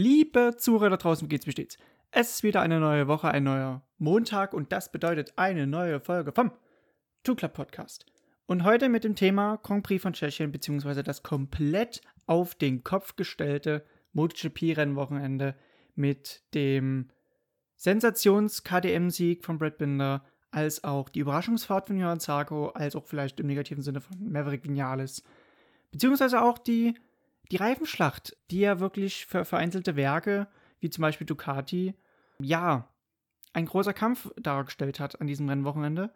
Liebe Zuhörer da draußen, wie geht's, wie steht's? Es ist wieder eine neue Woche, ein neuer Montag und das bedeutet eine neue Folge vom Two Club Podcast. Und heute mit dem Thema Grand Prix von Tschechien, beziehungsweise das komplett auf den Kopf gestellte MotoGP-Rennwochenende mit dem Sensations-KDM-Sieg von Brad Binder, als auch die Überraschungsfahrt von Johann Zarco, als auch vielleicht im negativen Sinne von Maverick Vinales, beziehungsweise auch die die Reifenschlacht, die ja wirklich für vereinzelte Werke, wie zum Beispiel Ducati, ja, ein großer Kampf dargestellt hat an diesem Rennwochenende.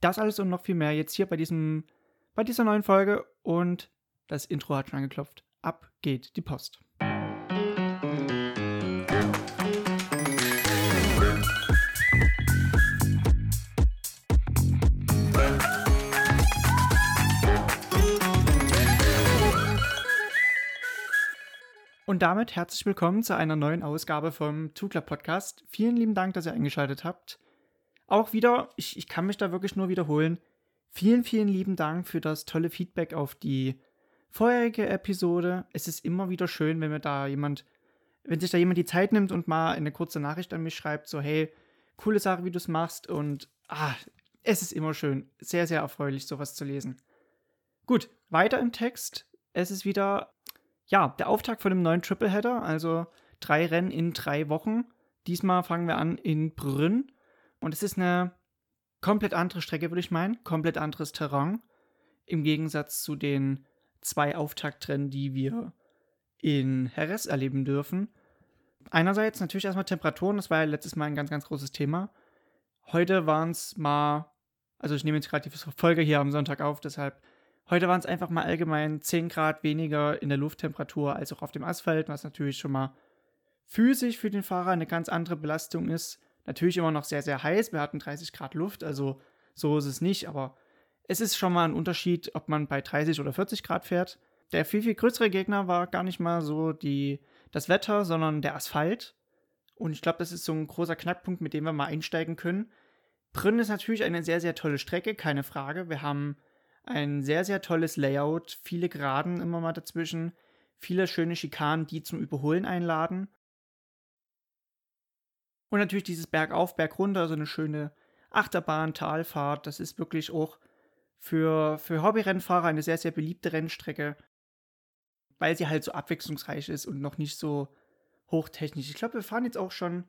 Das alles und noch viel mehr jetzt hier bei diesem, bei dieser neuen Folge und das Intro hat schon angeklopft. Ab geht die Post. Und damit herzlich willkommen zu einer neuen Ausgabe vom Zugler Podcast. Vielen lieben Dank, dass ihr eingeschaltet habt. Auch wieder, ich, ich kann mich da wirklich nur wiederholen. Vielen, vielen lieben Dank für das tolle Feedback auf die vorherige Episode. Es ist immer wieder schön, wenn mir da jemand, wenn sich da jemand die Zeit nimmt und mal eine kurze Nachricht an mich schreibt, so hey, coole Sache, wie du es machst und ah, es ist immer schön, sehr, sehr erfreulich, sowas zu lesen. Gut, weiter im Text. Es ist wieder ja, der Auftakt von dem neuen Tripleheader, also drei Rennen in drei Wochen. Diesmal fangen wir an in Brünn. Und es ist eine komplett andere Strecke, würde ich meinen. Komplett anderes Terrain. Im Gegensatz zu den zwei Auftaktrennen, die wir in Jerez erleben dürfen. Einerseits natürlich erstmal Temperaturen, das war ja letztes Mal ein ganz, ganz großes Thema. Heute waren es mal, also ich nehme jetzt gerade die Folge hier am Sonntag auf, deshalb Heute waren es einfach mal allgemein 10 Grad weniger in der Lufttemperatur als auch auf dem Asphalt, was natürlich schon mal physisch für den Fahrer eine ganz andere Belastung ist. Natürlich immer noch sehr, sehr heiß. Wir hatten 30 Grad Luft, also so ist es nicht, aber es ist schon mal ein Unterschied, ob man bei 30 oder 40 Grad fährt. Der viel, viel größere Gegner war gar nicht mal so die, das Wetter, sondern der Asphalt. Und ich glaube, das ist so ein großer Knackpunkt, mit dem wir mal einsteigen können. Brünn ist natürlich eine sehr, sehr tolle Strecke, keine Frage. Wir haben ein sehr, sehr tolles Layout, viele Geraden immer mal dazwischen, viele schöne Schikanen, die zum Überholen einladen. Und natürlich dieses Bergauf, Bergrunter, so eine schöne Achterbahn, Talfahrt. Das ist wirklich auch für, für Hobbyrennfahrer eine sehr, sehr beliebte Rennstrecke, weil sie halt so abwechslungsreich ist und noch nicht so hochtechnisch. Ich glaube, wir fahren jetzt auch schon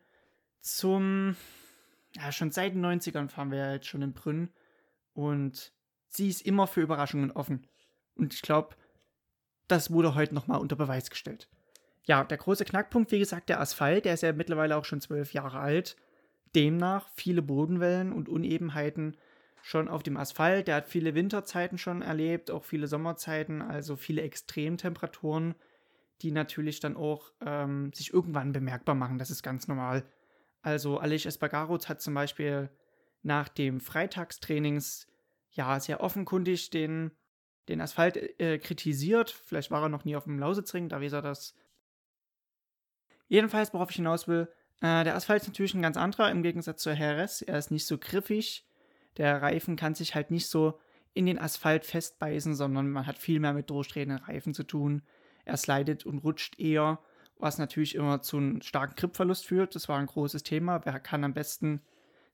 zum, ja, schon seit den 90ern fahren wir ja jetzt schon in Brünn. Und sie ist immer für Überraschungen offen. Und ich glaube, das wurde heute nochmal unter Beweis gestellt. Ja, der große Knackpunkt, wie gesagt, der Asphalt, der ist ja mittlerweile auch schon zwölf Jahre alt. Demnach viele Bodenwellen und Unebenheiten schon auf dem Asphalt. Der hat viele Winterzeiten schon erlebt, auch viele Sommerzeiten, also viele Extremtemperaturen, die natürlich dann auch ähm, sich irgendwann bemerkbar machen. Das ist ganz normal. Also Aleix Espargaro hat zum Beispiel nach dem Freitagstrainings ja, sehr offenkundig den, den Asphalt äh, kritisiert. Vielleicht war er noch nie auf dem Lausitzring, da weiß er das. Jedenfalls, worauf ich hinaus will, äh, der Asphalt ist natürlich ein ganz anderer im Gegensatz zur RS. Er ist nicht so griffig. Der Reifen kann sich halt nicht so in den Asphalt festbeißen, sondern man hat viel mehr mit durchdrehenden Reifen zu tun. Er slidet und rutscht eher, was natürlich immer zu einem starken Gripverlust führt. Das war ein großes Thema. Wer kann am besten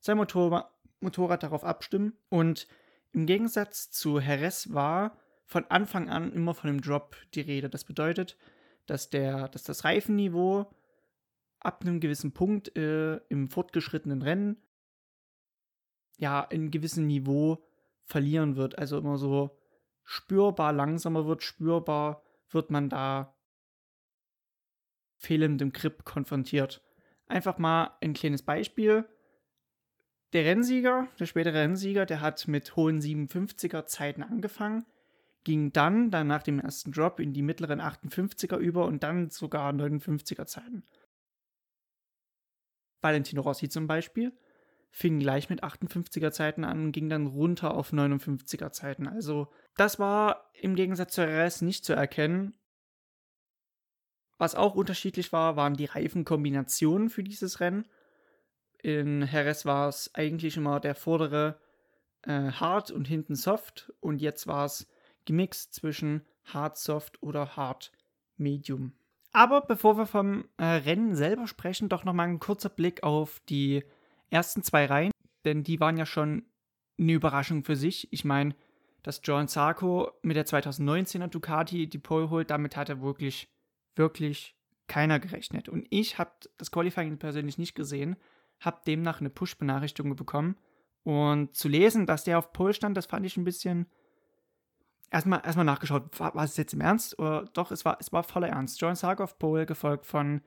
sein Motor Motorrad darauf abstimmen? Und im Gegensatz zu Jerez war von Anfang an immer von dem Drop die Rede. Das bedeutet, dass, der, dass das Reifenniveau ab einem gewissen Punkt äh, im fortgeschrittenen Rennen ja in gewissem Niveau verlieren wird. Also immer so spürbar langsamer wird, spürbar wird man da fehlendem Grip konfrontiert. Einfach mal ein kleines Beispiel. Der Rennsieger, der spätere Rennsieger, der hat mit hohen 57er Zeiten angefangen, ging dann, dann nach dem ersten Drop in die mittleren 58er über und dann sogar 59er Zeiten. Valentino Rossi zum Beispiel fing gleich mit 58er Zeiten an und ging dann runter auf 59er Zeiten. Also das war im Gegensatz zur RS nicht zu erkennen. Was auch unterschiedlich war, waren die Reifenkombinationen für dieses Rennen. In Jerez war es eigentlich immer der vordere äh, hart und hinten soft und jetzt war es gemixt zwischen hart soft oder hart medium. Aber bevor wir vom äh, Rennen selber sprechen, doch nochmal ein kurzer Blick auf die ersten zwei Reihen, denn die waren ja schon eine Überraschung für sich. Ich meine, dass John Sarko mit der 2019er Ducati die Pole holt, damit hat er wirklich, wirklich keiner gerechnet. Und ich habe das Qualifying persönlich nicht gesehen, habe demnach eine Push-Benachrichtigung bekommen. Und zu lesen, dass der auf Pole stand, das fand ich ein bisschen. Erstmal, erstmal nachgeschaut, war, war es jetzt im Ernst? Oder doch, es war, es war voller Ernst. John Sarko auf Pole, gefolgt von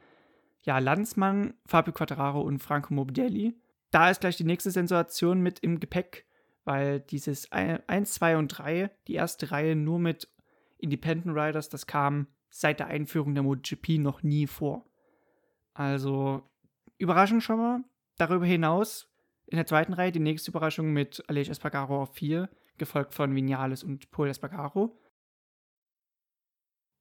ja, Landsmann, Fabio Quattararo und Franco Morbidelli. Da ist gleich die nächste Sensation mit im Gepäck weil dieses 1, 2 und 3, die erste Reihe nur mit Independent Riders, das kam seit der Einführung der MotoGP noch nie vor. Also überraschend schon mal. Darüber hinaus in der zweiten Reihe die nächste Überraschung mit Aleix Espargaro auf 4, gefolgt von Vinales und Paul Espargaro.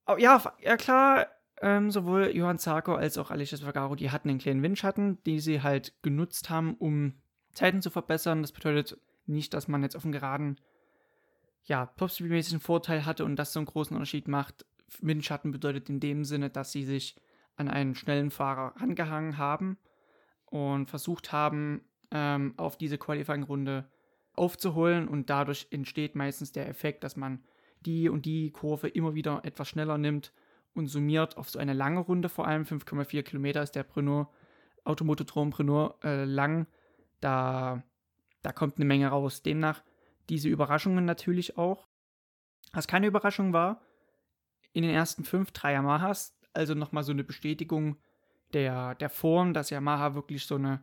Oh, ja, ja klar, ähm, sowohl Johann Zarco als auch Aleix Espargaro, die hatten einen kleinen Windschatten, die sie halt genutzt haben, um Zeiten zu verbessern. Das bedeutet, nicht, dass man jetzt auf dem Geraden ja, Topspeed-mäßig einen Vorteil hatte und das so einen großen Unterschied macht. Windschatten bedeutet in dem Sinne, dass sie sich an einen schnellen Fahrer angehangen haben und versucht haben, ähm, auf diese Qualifying-Runde aufzuholen und dadurch entsteht meistens der Effekt, dass man die und die Kurve immer wieder etwas schneller nimmt und summiert auf so eine lange Runde, vor allem 5,4 Kilometer ist der Brennur, Automotodrom Brennur äh, lang. Da da kommt eine Menge raus. Demnach diese Überraschungen natürlich auch. Was keine Überraschung war, in den ersten fünf drei Yamahas, also nochmal so eine Bestätigung der, der Form, dass Yamaha wirklich so eine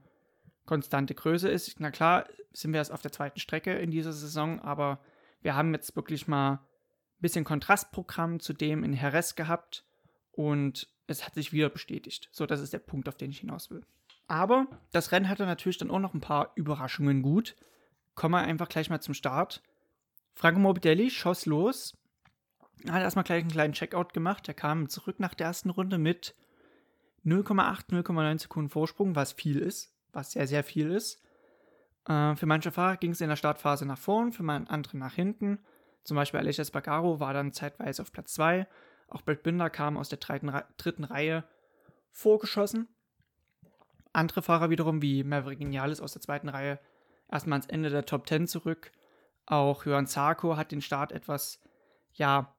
konstante Größe ist. Na klar, sind wir erst auf der zweiten Strecke in dieser Saison, aber wir haben jetzt wirklich mal ein bisschen Kontrastprogramm zu dem in Jerez gehabt und es hat sich wieder bestätigt. So, das ist der Punkt, auf den ich hinaus will. Aber das Rennen hatte natürlich dann auch noch ein paar Überraschungen gut. Kommen wir einfach gleich mal zum Start. Franco Morbidelli schoss los, hat erstmal gleich einen kleinen Checkout gemacht. Er kam zurück nach der ersten Runde mit 0,8, 0,9 Sekunden Vorsprung, was viel ist, was sehr, sehr viel ist. Äh, für manche Fahrer ging es in der Startphase nach vorn, für andere nach hinten. Zum Beispiel Aleix Espargaro war dann zeitweise auf Platz 2. Auch Brett Binder kam aus der dritten, dritten Reihe vorgeschossen. Andere Fahrer wiederum, wie Maverick Vinales aus der zweiten Reihe, erstmal ans Ende der Top 10 zurück. Auch Johann Zarko hat den Start etwas, ja,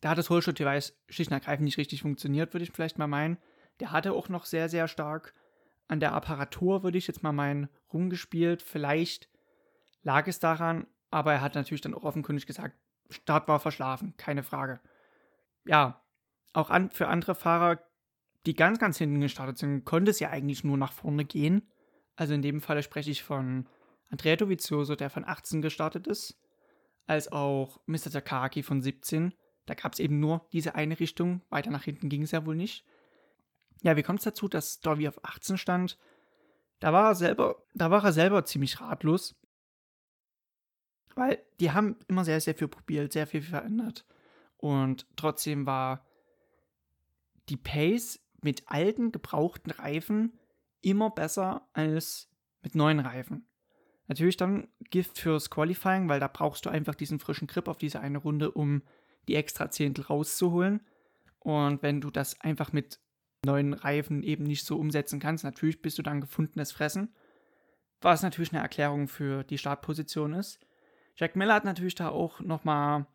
da hat das Holschott-Device schlicht und ergreifend nicht richtig funktioniert, würde ich vielleicht mal meinen. Der hatte auch noch sehr, sehr stark an der Apparatur, würde ich jetzt mal meinen, rumgespielt. Vielleicht lag es daran, aber er hat natürlich dann auch offenkundig gesagt, Start war verschlafen, keine Frage. Ja, auch an, für andere Fahrer die ganz, ganz hinten gestartet sind, konnte es ja eigentlich nur nach vorne gehen. Also in dem Falle spreche ich von Andrea Dovizioso, der von 18 gestartet ist, als auch Mr. Takaki von 17. Da gab es eben nur diese eine Richtung, weiter nach hinten ging es ja wohl nicht. Ja, wie kommt es dazu, dass Dovi auf 18 stand? Da war er selber, da war er selber ziemlich ratlos. Weil die haben immer sehr, sehr viel probiert, sehr viel verändert. Und trotzdem war die Pace mit alten, gebrauchten Reifen immer besser als mit neuen Reifen. Natürlich dann Gift fürs Qualifying, weil da brauchst du einfach diesen frischen Grip auf diese eine Runde, um die extra Zehntel rauszuholen. Und wenn du das einfach mit neuen Reifen eben nicht so umsetzen kannst, natürlich bist du dann gefundenes Fressen. Was natürlich eine Erklärung für die Startposition ist. Jack Miller hat natürlich da auch nochmal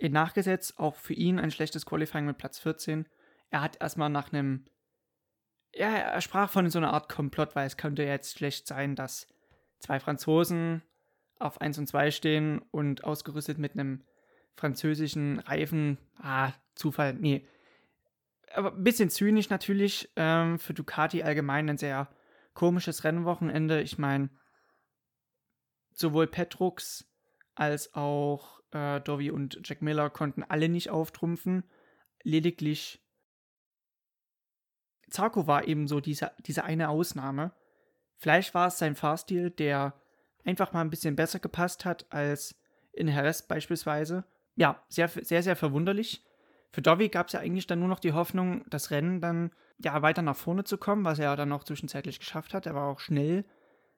nachgesetzt, auch für ihn ein schlechtes Qualifying mit Platz 14 er hat erstmal nach einem. Ja, er sprach von so einer Art Komplott, weil es könnte jetzt schlecht sein, dass zwei Franzosen auf 1 und 2 stehen und ausgerüstet mit einem französischen Reifen. Ah, Zufall, nee. Aber ein bisschen zynisch natürlich. Ähm, für Ducati allgemein ein sehr komisches Rennwochenende. Ich meine, sowohl Petrux als auch äh, Dovi und Jack Miller konnten alle nicht auftrumpfen. Lediglich Zarko war eben so diese, diese eine Ausnahme. Vielleicht war es sein Fahrstil, der einfach mal ein bisschen besser gepasst hat als in Jerez beispielsweise. Ja, sehr, sehr, sehr verwunderlich. Für Dovi gab es ja eigentlich dann nur noch die Hoffnung, das Rennen dann ja weiter nach vorne zu kommen, was er dann auch zwischenzeitlich geschafft hat. Er war auch schnell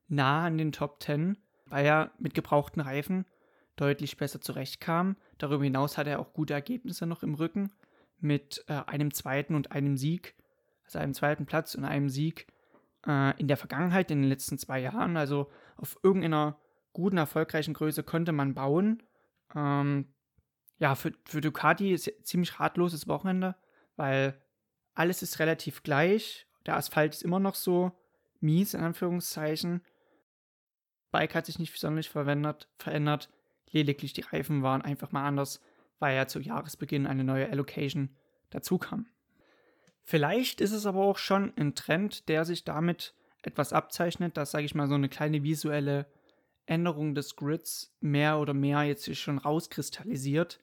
nah an den Top 10, weil er mit gebrauchten Reifen deutlich besser zurechtkam. Darüber hinaus hat er auch gute Ergebnisse noch im Rücken mit äh, einem zweiten und einem Sieg, also einem zweiten Platz und einem Sieg äh, in der Vergangenheit, in den letzten zwei Jahren. Also auf irgendeiner guten, erfolgreichen Größe konnte man bauen. Ähm, ja, für, für Ducati ist ziemlich ratloses Wochenende, weil alles ist relativ gleich. Der Asphalt ist immer noch so mies, in Anführungszeichen. Bike hat sich nicht sonderlich verwendet, verändert. Lediglich die Reifen waren einfach mal anders, weil ja zu Jahresbeginn eine neue Allocation dazu kam. Vielleicht ist es aber auch schon ein Trend, der sich damit etwas abzeichnet, dass, sage ich mal, so eine kleine visuelle Änderung des Grids mehr oder mehr jetzt sich schon rauskristallisiert,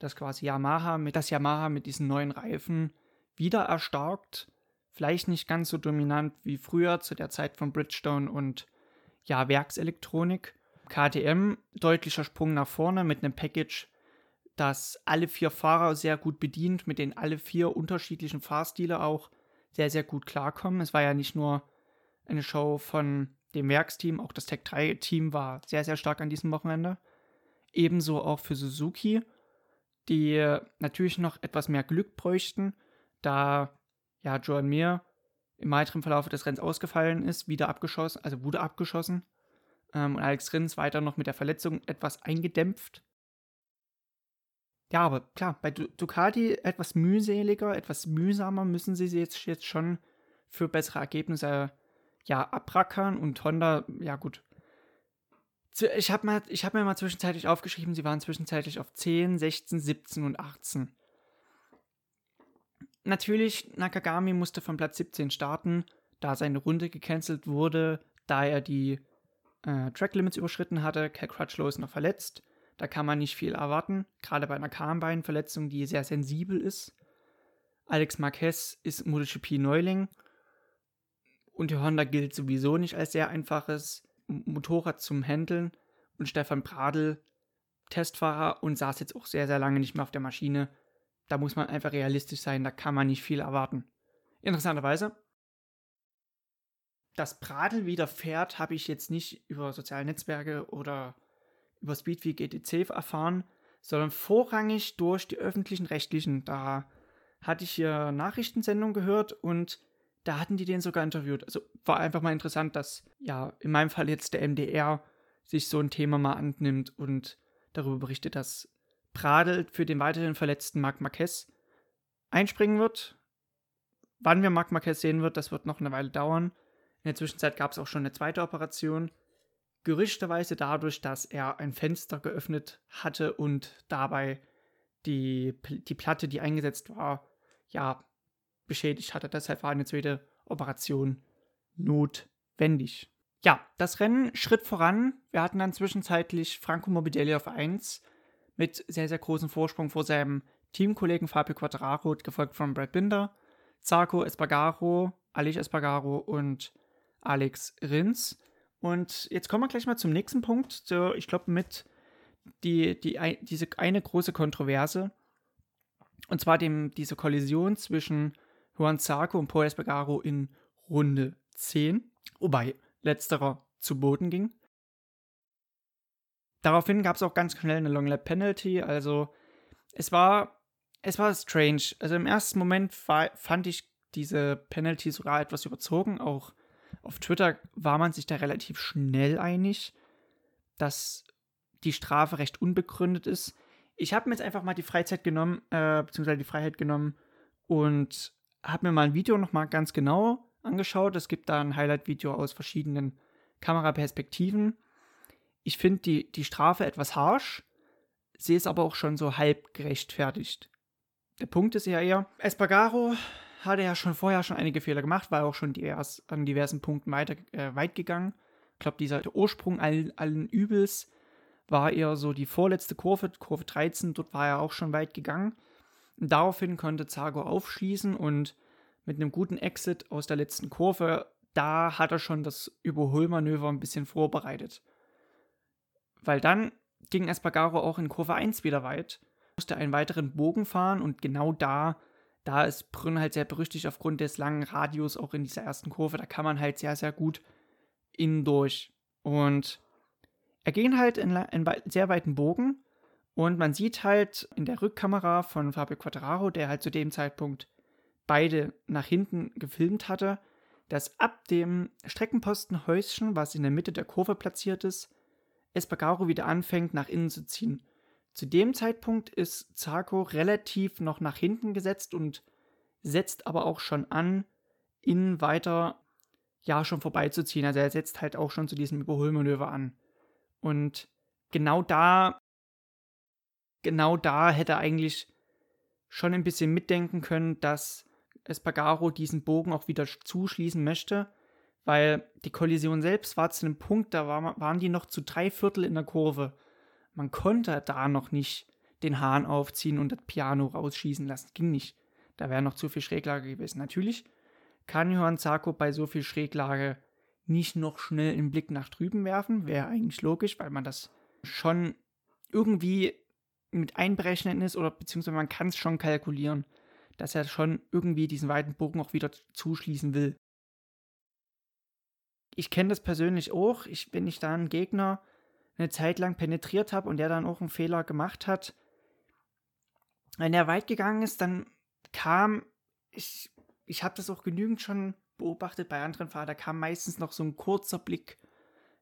dass quasi Yamaha mit das Yamaha mit diesen neuen Reifen wieder erstarkt, vielleicht nicht ganz so dominant wie früher zu der Zeit von Bridgestone und ja, Werkselektronik. KTM deutlicher Sprung nach vorne mit einem Package, das alle vier Fahrer sehr gut bedient, mit denen alle vier unterschiedlichen Fahrstile auch sehr, sehr gut klarkommen. Es war ja nicht nur eine Show von dem Werksteam, auch das Tech 3-Team war sehr, sehr stark an diesem Wochenende. Ebenso auch für Suzuki, die natürlich noch etwas mehr Glück bräuchten, da ja Joan Mir im weiteren Verlauf des Rennens ausgefallen ist, wieder abgeschossen, also wurde abgeschossen. Ähm, und Alex Rins weiter noch mit der Verletzung etwas eingedämpft. Ja, aber klar, bei Ducati etwas mühseliger, etwas mühsamer müssen sie jetzt, jetzt schon für bessere Ergebnisse ja abrackern und Honda, ja gut. Ich habe hab mir mal zwischenzeitlich aufgeschrieben, sie waren zwischenzeitlich auf 10, 16, 17 und 18. Natürlich, Nakagami musste von Platz 17 starten, da seine Runde gecancelt wurde, da er die äh, Track Limits überschritten hatte. Cal Crutchlow ist noch verletzt. Da kann man nicht viel erwarten, gerade bei einer Karnbeinverletzung, die sehr sensibel ist. Alex Marquez ist MotoGP-Neuling und die Honda gilt sowieso nicht als sehr einfaches Motorrad zum Handeln. Und Stefan Pradl, Testfahrer und saß jetzt auch sehr, sehr lange nicht mehr auf der Maschine da muss man einfach realistisch sein, da kann man nicht viel erwarten. Interessanterweise, dass Pradel wieder fährt, habe ich jetzt nicht über soziale Netzwerke oder über Speedweek ETC erfahren, sondern vorrangig durch die öffentlichen Rechtlichen. Da hatte ich hier Nachrichtensendungen gehört und da hatten die den sogar interviewt. Also war einfach mal interessant, dass ja in meinem Fall jetzt der MDR sich so ein Thema mal annimmt und darüber berichtet, dass Pradel für den weiterhin verletzten Marc Marquez einspringen wird. Wann wir Marc Marquez sehen wird, das wird noch eine Weile dauern. In der Zwischenzeit gab es auch schon eine zweite Operation. Gerüchterweise dadurch, dass er ein Fenster geöffnet hatte und dabei die, die Platte, die eingesetzt war, ja, beschädigt hatte. Deshalb war eine zweite Operation notwendig. Ja, das Rennen schritt voran. Wir hatten dann zwischenzeitlich Franco Morbidelli auf 1 mit sehr, sehr großem Vorsprung vor seinem Teamkollegen Fabio Quattararo, gefolgt von Brad Binder, Zarco Espargaro, Alice Espargaro und Alex Rins. Und jetzt kommen wir gleich mal zum nächsten Punkt. So, ich glaube, mit die, die, diese eine große Kontroverse. Und zwar dem, diese Kollision zwischen Juan Zarco und Paul Espargaro in Runde 10. Wobei letzterer zu Boden ging. Daraufhin gab es auch ganz schnell eine Long Lap Penalty. Also es war, es war strange. Also im ersten Moment fand ich diese Penalty sogar etwas überzogen. Auch auf Twitter war man sich da relativ schnell einig, dass die Strafe recht unbegründet ist. Ich habe mir jetzt einfach mal die Freizeit genommen, äh, beziehungsweise die Freiheit genommen und habe mir mal ein Video nochmal ganz genau angeschaut. Es gibt da ein Highlight-Video aus verschiedenen Kameraperspektiven ich finde die, die Strafe etwas harsch, sehe es aber auch schon so halb gerechtfertigt. Der Punkt ist ja eher, Espargaro hatte ja schon vorher schon einige Fehler gemacht, war auch schon divers, an diversen Punkten weiter, äh, weit gegangen. Ich glaube, dieser Ursprung allen, allen Übels war eher so die vorletzte Kurve, Kurve 13, dort war er auch schon weit gegangen. Daraufhin konnte Zago aufschließen und mit einem guten Exit aus der letzten Kurve, da hat er schon das Überholmanöver ein bisschen vorbereitet. Weil dann ging Espargaro auch in Kurve 1 wieder weit, musste einen weiteren Bogen fahren und genau da, da ist Brünn halt sehr berüchtigt aufgrund des langen Radius auch in dieser ersten Kurve, da kann man halt sehr, sehr gut innen durch. Und er ging halt in einen sehr weiten Bogen Und man sieht halt in der Rückkamera von Fabio Quattararo, der halt zu dem Zeitpunkt beide nach hinten gefilmt hatte, dass ab dem Streckenpostenhäuschen, was in der Mitte der Kurve platziert ist, Espargaro wieder anfängt, nach innen zu ziehen. Zu dem Zeitpunkt ist Zarco relativ noch nach hinten gesetzt und setzt aber auch schon an, ihn weiter ja schon vorbeizuziehen. Also er setzt halt auch schon zu diesem Überholmanöver an. Und genau da, genau da hätte er eigentlich schon ein bisschen mitdenken können, dass Espargaro diesen Bogen auch wieder zuschließen möchte, weil die Kollision selbst war zu einem Punkt, da war, waren die noch zu drei Viertel in der Kurve. Man konnte da noch nicht den Hahn aufziehen und das Piano rausschießen lassen. Ging nicht. Da wäre noch zu viel Schräglage gewesen. Natürlich kann Johann Zarko bei so viel Schräglage nicht noch schnell einen Blick nach drüben werfen. Wäre eigentlich logisch, weil man das schon irgendwie mit einberechnen ist oder beziehungsweise man kann es schon kalkulieren, dass er schon irgendwie diesen weiten Bogen auch wieder zuschließen will. Ich kenne das persönlich auch. Ich, wenn ich da einen Gegner eine Zeit lang penetriert habe und der dann auch einen Fehler gemacht hat, wenn er weit gegangen ist, dann kam, ich, ich habe das auch genügend schon beobachtet bei anderen Fahrern, da kam meistens noch so ein kurzer Blick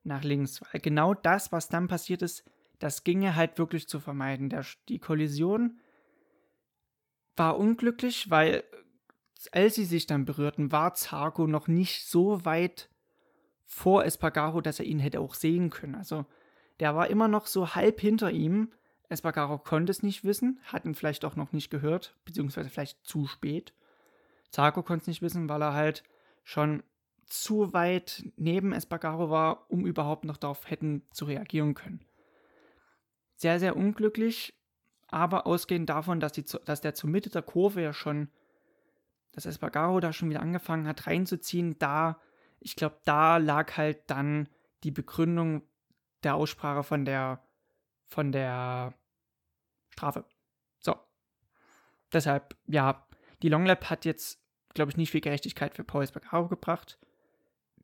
nach links, weil genau das, was dann passiert ist, das ginge halt wirklich zu vermeiden. Der, die Kollision war unglücklich, weil als sie sich dann berührten, war Zarko noch nicht so weit vor Espargaro, dass er ihn hätte auch sehen können. Also der war immer noch so halb hinter ihm. Espargaro konnte es nicht wissen, hat ihn vielleicht auch noch nicht gehört, beziehungsweise vielleicht zu spät. Zarko konnte es nicht wissen, weil er halt schon zu weit neben Espargaro war, um überhaupt noch darauf hätten zu reagieren können. Sehr, sehr unglücklich, aber ausgehend davon, dass, die, dass der zur Mitte der Kurve ja schon, dass Espargaro da schon wieder angefangen hat reinzuziehen, da, ich glaube, da lag halt dann die Begründung der Aussprache von der, von der Strafe. So. Deshalb, ja, die Longlap hat jetzt, glaube ich, nicht viel Gerechtigkeit für Paul Espargaro gebracht.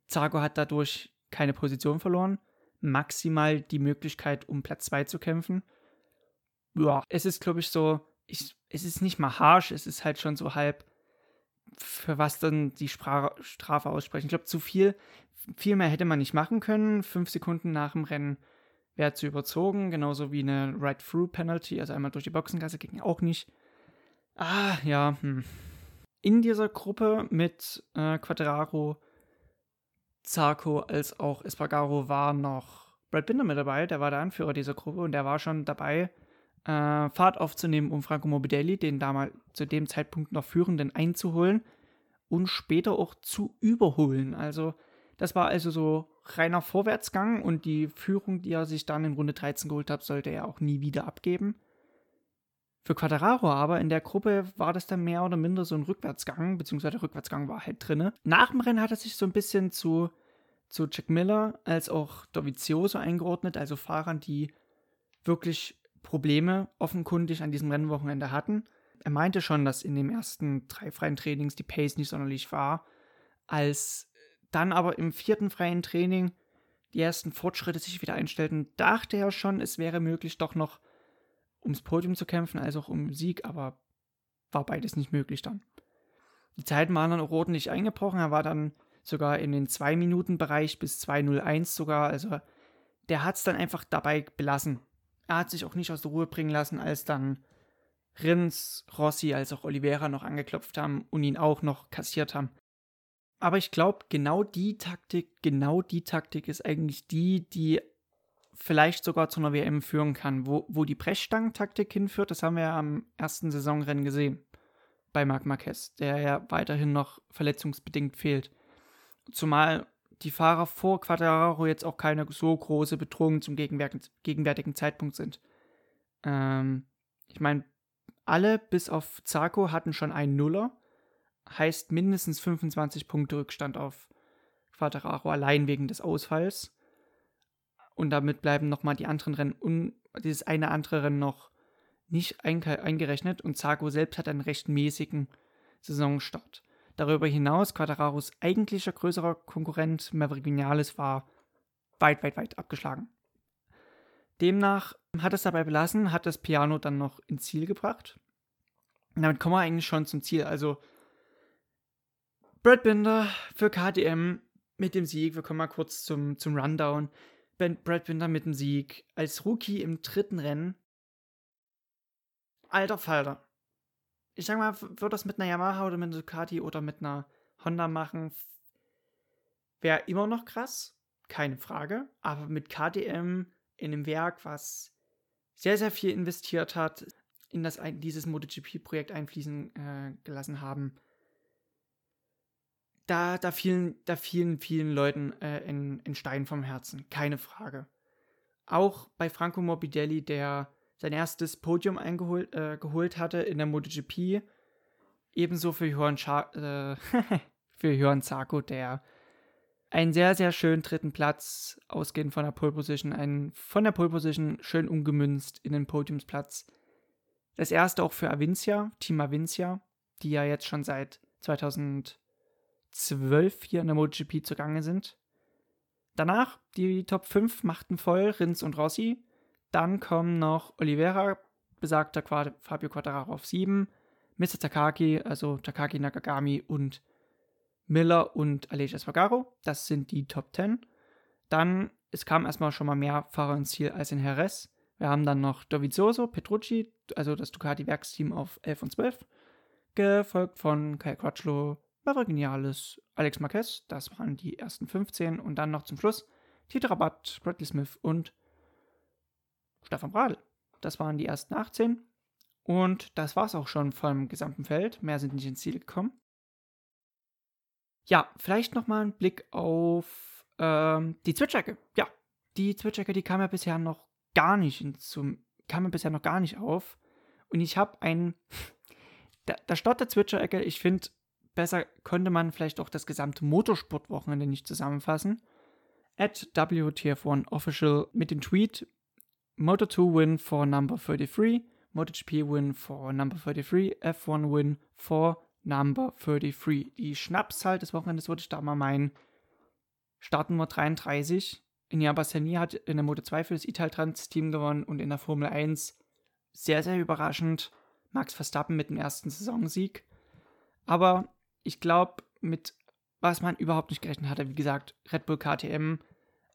Zago hat dadurch keine Position verloren. Maximal die Möglichkeit, um Platz 2 zu kämpfen. Ja, es ist, glaube ich, so, ich, es ist nicht mal harsh, es ist halt schon so halb, für was dann die Spra Strafe aussprechen. Ich glaube, zu viel, viel mehr hätte man nicht machen können. Fünf Sekunden nach dem Rennen wäre zu überzogen, genauso wie eine Right-Through-Penalty, also einmal durch die Boxengasse ging auch nicht. Ah, ja, hm. In dieser Gruppe mit äh, Quadraro, Zarco als auch Espargaro war noch Brad Binder mit dabei, der war der Anführer dieser Gruppe und der war schon dabei, äh, Fahrt aufzunehmen, um Franco Morbidelli, den damals zu dem Zeitpunkt noch Führenden, einzuholen und später auch zu überholen. Also das war also so reiner Vorwärtsgang und die Führung, die er sich dann in Runde 13 geholt hat, sollte er auch nie wieder abgeben. Für Quadraro aber in der Gruppe war das dann mehr oder minder so ein Rückwärtsgang, beziehungsweise der Rückwärtsgang war halt drinne. Nach dem Rennen hat er sich so ein bisschen zu, zu Jack Miller als auch Dovizioso eingeordnet, also Fahrern, die wirklich Probleme offenkundig an diesem Rennwochenende hatten. Er meinte schon, dass in den ersten drei freien Trainings die Pace nicht sonderlich war. Als dann aber im vierten freien Training die ersten Fortschritte sich wieder einstellten, dachte er schon, es wäre möglich, doch noch ums Podium zu kämpfen, als auch um Sieg, aber war beides nicht möglich dann. Die Zeiten waren dann auch ordentlich eingebrochen. Er war dann sogar in den 2-Minuten-Bereich bis 2.01 sogar. Also der hat es dann einfach dabei belassen. Er hat sich auch nicht aus der Ruhe bringen lassen, als dann Rins, Rossi als auch Oliveira noch angeklopft haben und ihn auch noch kassiert haben. Aber ich glaube, genau die Taktik, genau die Taktik ist eigentlich die, die vielleicht sogar zu einer WM führen kann. Wo, wo die Brechstangen-Taktik hinführt, das haben wir ja am ersten Saisonrennen gesehen. Bei Marc Marquez, der ja weiterhin noch verletzungsbedingt fehlt. Zumal die Fahrer vor Quadraro jetzt auch keine so große Bedrohung zum gegenwärtigen Zeitpunkt sind. Ähm, ich meine, alle bis auf Zarko hatten schon einen Nuller heißt mindestens 25 Punkte Rückstand auf Quadraro allein wegen des Ausfalls. Und damit bleiben nochmal die anderen Rennen, un dieses eine andere Rennen noch nicht eingerechnet. Und Zago selbst hat einen recht mäßigen Saisonstart. Darüber hinaus, Quadraros eigentlicher größerer Konkurrent Maverick Vinales war weit, weit, weit abgeschlagen. Demnach hat es dabei belassen, hat das Piano dann noch ins Ziel gebracht. Und damit kommen wir eigentlich schon zum Ziel. Also Brad Binder für KTM mit dem Sieg. Wir kommen mal kurz zum, zum Rundown. Brad Binder mit dem Sieg als Rookie im dritten Rennen. Alter Falter. Ich sag mal, würde das mit einer Yamaha oder mit einer Ducati oder mit einer Honda machen, wäre immer noch krass. Keine Frage. Aber mit KTM in einem Werk, was sehr, sehr viel investiert hat, in das, dieses MotoGP-Projekt einfließen äh, gelassen haben, da, da, fielen, da fielen vielen Leuten äh, in, in Stein vom Herzen, keine Frage. Auch bei Franco Morbidelli, der sein erstes Podium eingeholt äh, geholt hatte in der MotoGP, ebenso für Johann, äh, für Johann Zarco, der einen sehr, sehr schönen dritten Platz, ausgehend von der Pole Position, einen von der Pole Position schön umgemünzt in den Podiumsplatz. Das erste auch für Avincia, Team Avincia, die ja jetzt schon seit 2000 zwölf hier in der MotoGP zugange sind. Danach die Top 5 machten voll Rins und Rossi. Dann kommen noch Oliveira, besagter Quad Fabio Quattararo auf 7, Mr. Takaki, also Takaki Nakagami und Miller und Aleix Espargaro. Das sind die Top 10. Dann, es kam erstmal schon mal mehr Fahrer ins Ziel als in Jerez. Wir haben dann noch Dovizioso, Petrucci, also das Ducati-Werksteam auf 11 und 12, gefolgt von Kai Crutchlow, Maverick Genialis, Alex Marquez, das waren die ersten 15 und dann noch zum Schluss Tito Rabatt, Bradley Smith und Stefan Bradl. Das waren die ersten 18 und das war es auch schon vom gesamten Feld. Mehr sind nicht ins Ziel gekommen. Ja, vielleicht nochmal ein Blick auf ähm, die Zwitschecke. Ja, die Zwitschecke, die kam ja bisher noch gar nicht zum, kam ja bisher noch gar nicht auf. Und ich habe ein, da, da statt der Zwitscherecke, ich finde, besser könnte man vielleicht auch das gesamte Motorsportwochenende nicht zusammenfassen. At WTF1 Official mit dem Tweet Moto2 Win for Number 33, MotoGP Win for Number 33, F1 Win for Number 33. Die Schnapszahl des Wochenendes würde ich da mal meinen. Startnummer 33. Inia Bassani hat in der Moto 2 für das Italtrans-Team gewonnen und in der Formel 1 sehr, sehr überraschend Max Verstappen mit dem ersten Saisonsieg. Aber ich glaube, mit was man überhaupt nicht gerechnet hatte, wie gesagt, Red Bull KTM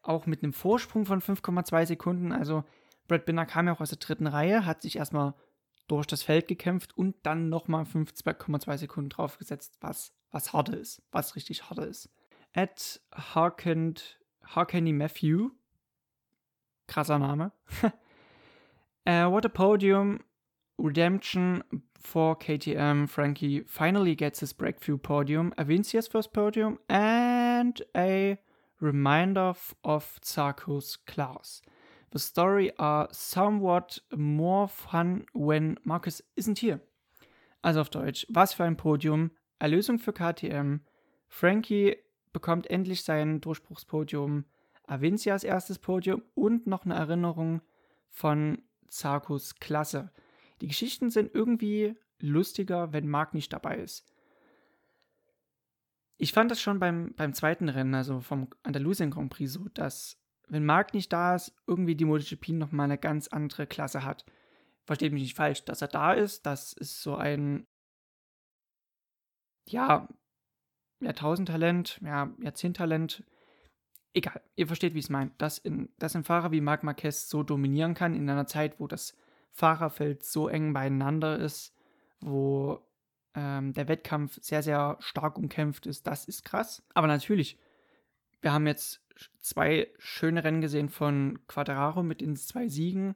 auch mit einem Vorsprung von 5,2 Sekunden. Also Brad Binder kam ja auch aus der dritten Reihe, hat sich erstmal durch das Feld gekämpft und dann nochmal 5,2 Sekunden draufgesetzt, was, was harte ist, was richtig harte ist. At Harkend, Harkenny Matthew, krasser Name. uh, what a podium, redemption for KTM, Frankie finally gets his breakthrough podium, Avincia's first podium, and a reminder of Zarco's class. The story are somewhat more fun when Marcus isn't here. Also auf Deutsch, was für ein Podium, Erlösung für KTM, Frankie bekommt endlich sein Durchbruchspodium, Avincias erstes Podium und noch eine Erinnerung von Zarcos Klasse. Die Geschichten sind irgendwie lustiger, wenn Mark nicht dabei ist. Ich fand das schon beim, beim zweiten Rennen, also vom Andalusien Grand Prix, so, dass, wenn Mark nicht da ist, irgendwie die MotoGP nochmal eine ganz andere Klasse hat. Versteht mich nicht falsch, dass er da ist, das ist so ein, ja, Jahrtausendtalent, ja, Jahrzehnttalent. Egal, ihr versteht, wie ich es meine. Dass, dass ein Fahrer wie Marc Marquez so dominieren kann in einer Zeit, wo das Fahrerfeld so eng beieinander ist, wo ähm, der Wettkampf sehr, sehr stark umkämpft ist, das ist krass. Aber natürlich, wir haben jetzt zwei schöne Rennen gesehen von Quadraro mit den zwei Siegen,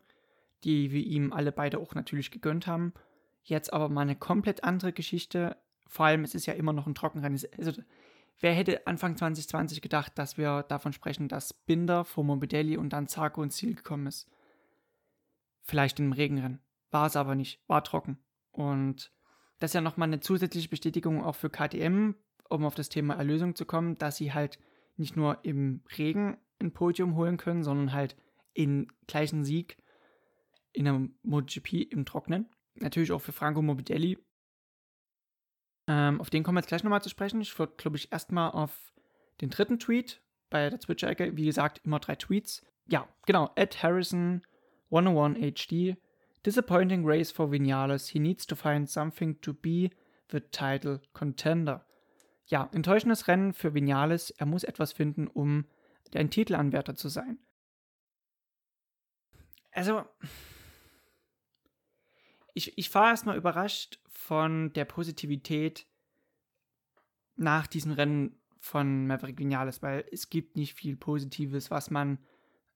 die wir ihm alle beide auch natürlich gegönnt haben. Jetzt aber mal eine komplett andere Geschichte. Vor allem, es ist ja immer noch ein Trockenrennen. Also, wer hätte Anfang 2020 gedacht, dass wir davon sprechen, dass Binder vor Morbidelli und dann Zarco ins Ziel gekommen ist? Vielleicht im Regenrennen. War es aber nicht, war trocken. Und das ist ja nochmal eine zusätzliche Bestätigung auch für KTM, um auf das Thema Erlösung zu kommen, dass sie halt nicht nur im Regen ein Podium holen können, sondern halt in gleichen Sieg in der MotoGP im Trocknen. Natürlich auch für Franco Morbidelli. Ähm, auf den kommen wir jetzt gleich nochmal zu sprechen. Ich würde, glaube ich, erstmal auf den dritten Tweet bei der Twitch-Ecke. Wie gesagt, immer drei Tweets. Ja, genau. Ed Harrison 101 HD. Disappointing race for Vinales. He needs to find something to be the title contender. Ja, enttäuschendes Rennen für Vinales. Er muss etwas finden, um ein Titelanwärter zu sein. Also, ich, ich war erstmal überrascht von der Positivität nach diesem Rennen von Maverick Vinales, weil es gibt nicht viel Positives, was man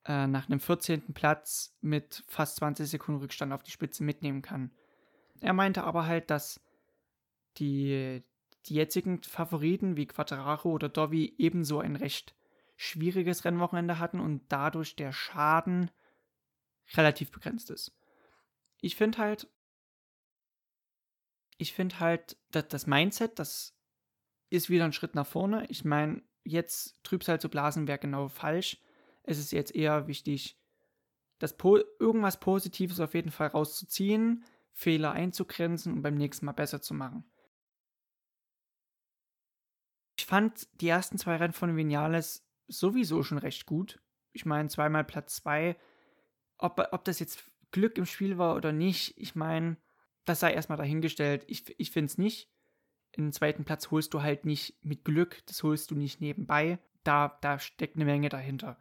äh, nach einem 14. Platz mit fast 20 Sekunden Rückstand auf die Spitze mitnehmen kann. Er meinte aber halt, dass die, die jetzigen Favoriten wie Quattararo oder Dovi ebenso ein recht schwieriges Rennwochenende hatten und dadurch der Schaden relativ begrenzt ist. Ich finde halt, ich finde halt, dass das Mindset, das ist wieder ein Schritt nach vorne. Ich meine, jetzt Trübsal zu blasen wäre genau falsch. Es ist jetzt eher wichtig, das po irgendwas Positives auf jeden Fall rauszuziehen, Fehler einzugrenzen und beim nächsten Mal besser zu machen. Ich fand die ersten zwei Rennen von Vinales sowieso schon recht gut. Ich meine, zweimal Platz zwei. Ob, ob das jetzt Glück im Spiel war oder nicht, ich meine, das sei erstmal dahingestellt. Ich, ich finde es nicht. Den zweiten Platz holst du halt nicht mit Glück, das holst du nicht nebenbei. Da, da steckt eine Menge dahinter.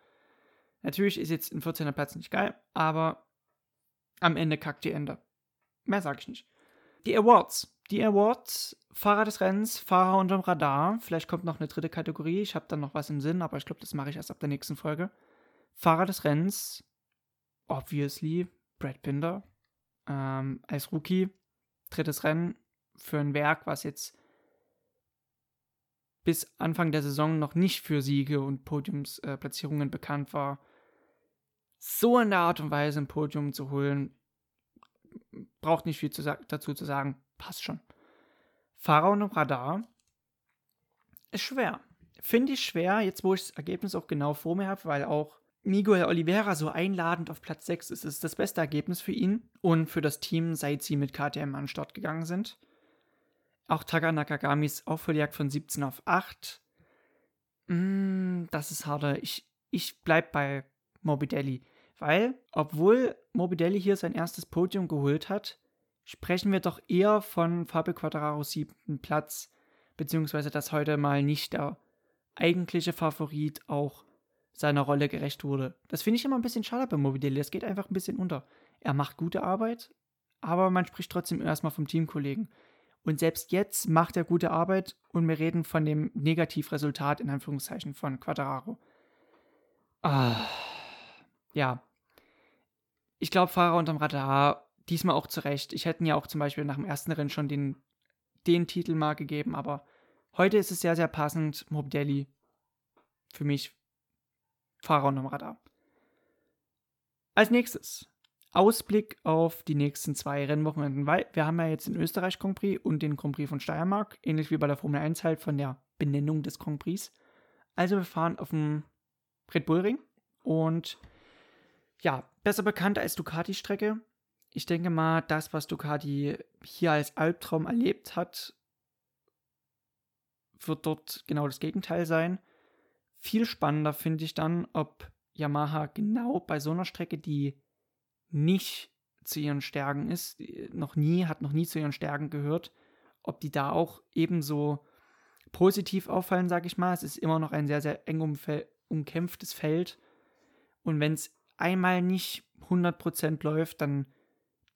Natürlich ist jetzt ein 14er Platz nicht geil, aber am Ende kackt die Ende. Mehr sage ich nicht. Die Awards. Die Awards, Fahrer des Rennens, Fahrer unterm Radar. Vielleicht kommt noch eine dritte Kategorie. Ich habe dann noch was im Sinn, aber ich glaube, das mache ich erst ab der nächsten Folge. Fahrer des Rennens, obviously, Brad Binder. Ähm, als Rookie, drittes Rennen für ein Werk, was jetzt bis Anfang der Saison noch nicht für Siege und Podiumsplatzierungen äh, bekannt war, so in der Art und Weise ein Podium zu holen, braucht nicht viel zu dazu zu sagen, passt schon. Fahrer und Radar ist schwer. Finde ich schwer, jetzt wo ich das Ergebnis auch genau vor mir habe, weil auch Miguel Oliveira so einladend auf Platz 6 ist. Ist das beste Ergebnis für ihn und für das Team, seit sie mit KTM an den Start gegangen sind. Auch Taga Nakagamis Aufholjagd von 17 auf 8. Mm, das ist harder. Ich, ich bleib bei Morbidelli. Weil, obwohl Morbidelli hier sein erstes Podium geholt hat, sprechen wir doch eher von Fabio Quadraros siebten Platz, beziehungsweise dass heute mal nicht der eigentliche Favorit auch seiner Rolle gerecht wurde. Das finde ich immer ein bisschen schade bei Morbidelli. Das geht einfach ein bisschen unter. Er macht gute Arbeit, aber man spricht trotzdem erstmal vom Teamkollegen. Und selbst jetzt macht er gute Arbeit und wir reden von dem Negativresultat in Anführungszeichen von Quadraro. Ah, ja. Ich glaube, Fahrer unterm Radar, diesmal auch zurecht. Ich hätte ja auch zum Beispiel nach dem ersten Rennen schon den, den Titel mal gegeben, aber heute ist es sehr, sehr passend. Morbidelli für mich Fahrer unterm Radar. Als nächstes Ausblick auf die nächsten zwei Rennwochenenden, weil wir haben ja jetzt den Österreich Grand Prix und den Grand Prix von Steiermark, ähnlich wie bei der Formel 1 halt von der Benennung des Grand Prix. Also wir fahren auf dem Red Bull Ring und ja, besser bekannt als Ducati-Strecke. Ich denke mal, das, was Ducati hier als Albtraum erlebt hat, wird dort genau das Gegenteil sein. Viel spannender finde ich dann, ob Yamaha genau bei so einer Strecke, die nicht zu ihren Stärken ist, noch nie, hat noch nie zu ihren Stärken gehört, ob die da auch ebenso positiv auffallen, sage ich mal. Es ist immer noch ein sehr, sehr eng umkämpftes Feld. Und wenn es einmal nicht 100% läuft, dann,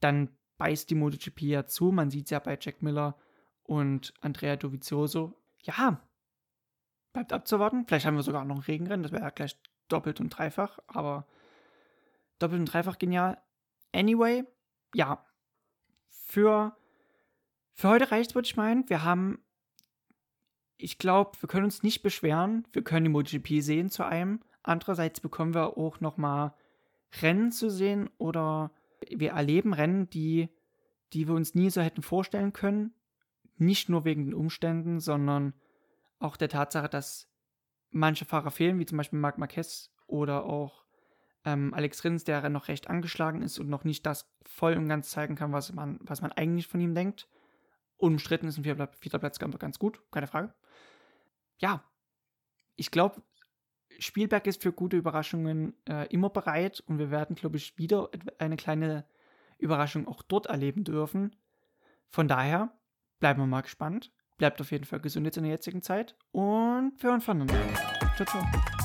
dann beißt die MotoGP ja zu. Man sieht es ja bei Jack Miller und Andrea Dovizioso. Ja, bleibt abzuwarten. Vielleicht haben wir sogar noch ein Regenrennen, das wäre ja gleich doppelt und dreifach, aber doppelt und dreifach genial. Anyway, ja, für, für heute reicht es, würde ich meinen. Wir haben, ich glaube, wir können uns nicht beschweren. Wir können die MotoGP sehen zu einem. Andererseits bekommen wir auch nochmal Rennen zu sehen oder wir erleben Rennen, die, die wir uns nie so hätten vorstellen können. Nicht nur wegen den Umständen, sondern auch der Tatsache, dass manche Fahrer fehlen, wie zum Beispiel Marc Marquez oder auch ähm, Alex Rins, der noch recht angeschlagen ist und noch nicht das voll und ganz zeigen kann, was man, was man eigentlich von ihm denkt. Unumstritten ist ein vierter, Platz ganz gut, keine Frage. Ja, ich glaube, Spielberg ist für gute Überraschungen äh, immer bereit und wir werden, glaube ich, wieder eine kleine Überraschung auch dort erleben dürfen. Von daher bleiben wir mal gespannt. Bleibt auf jeden Fall gesund jetzt in der jetzigen Zeit und wir hören voneinander. Ciao, ciao.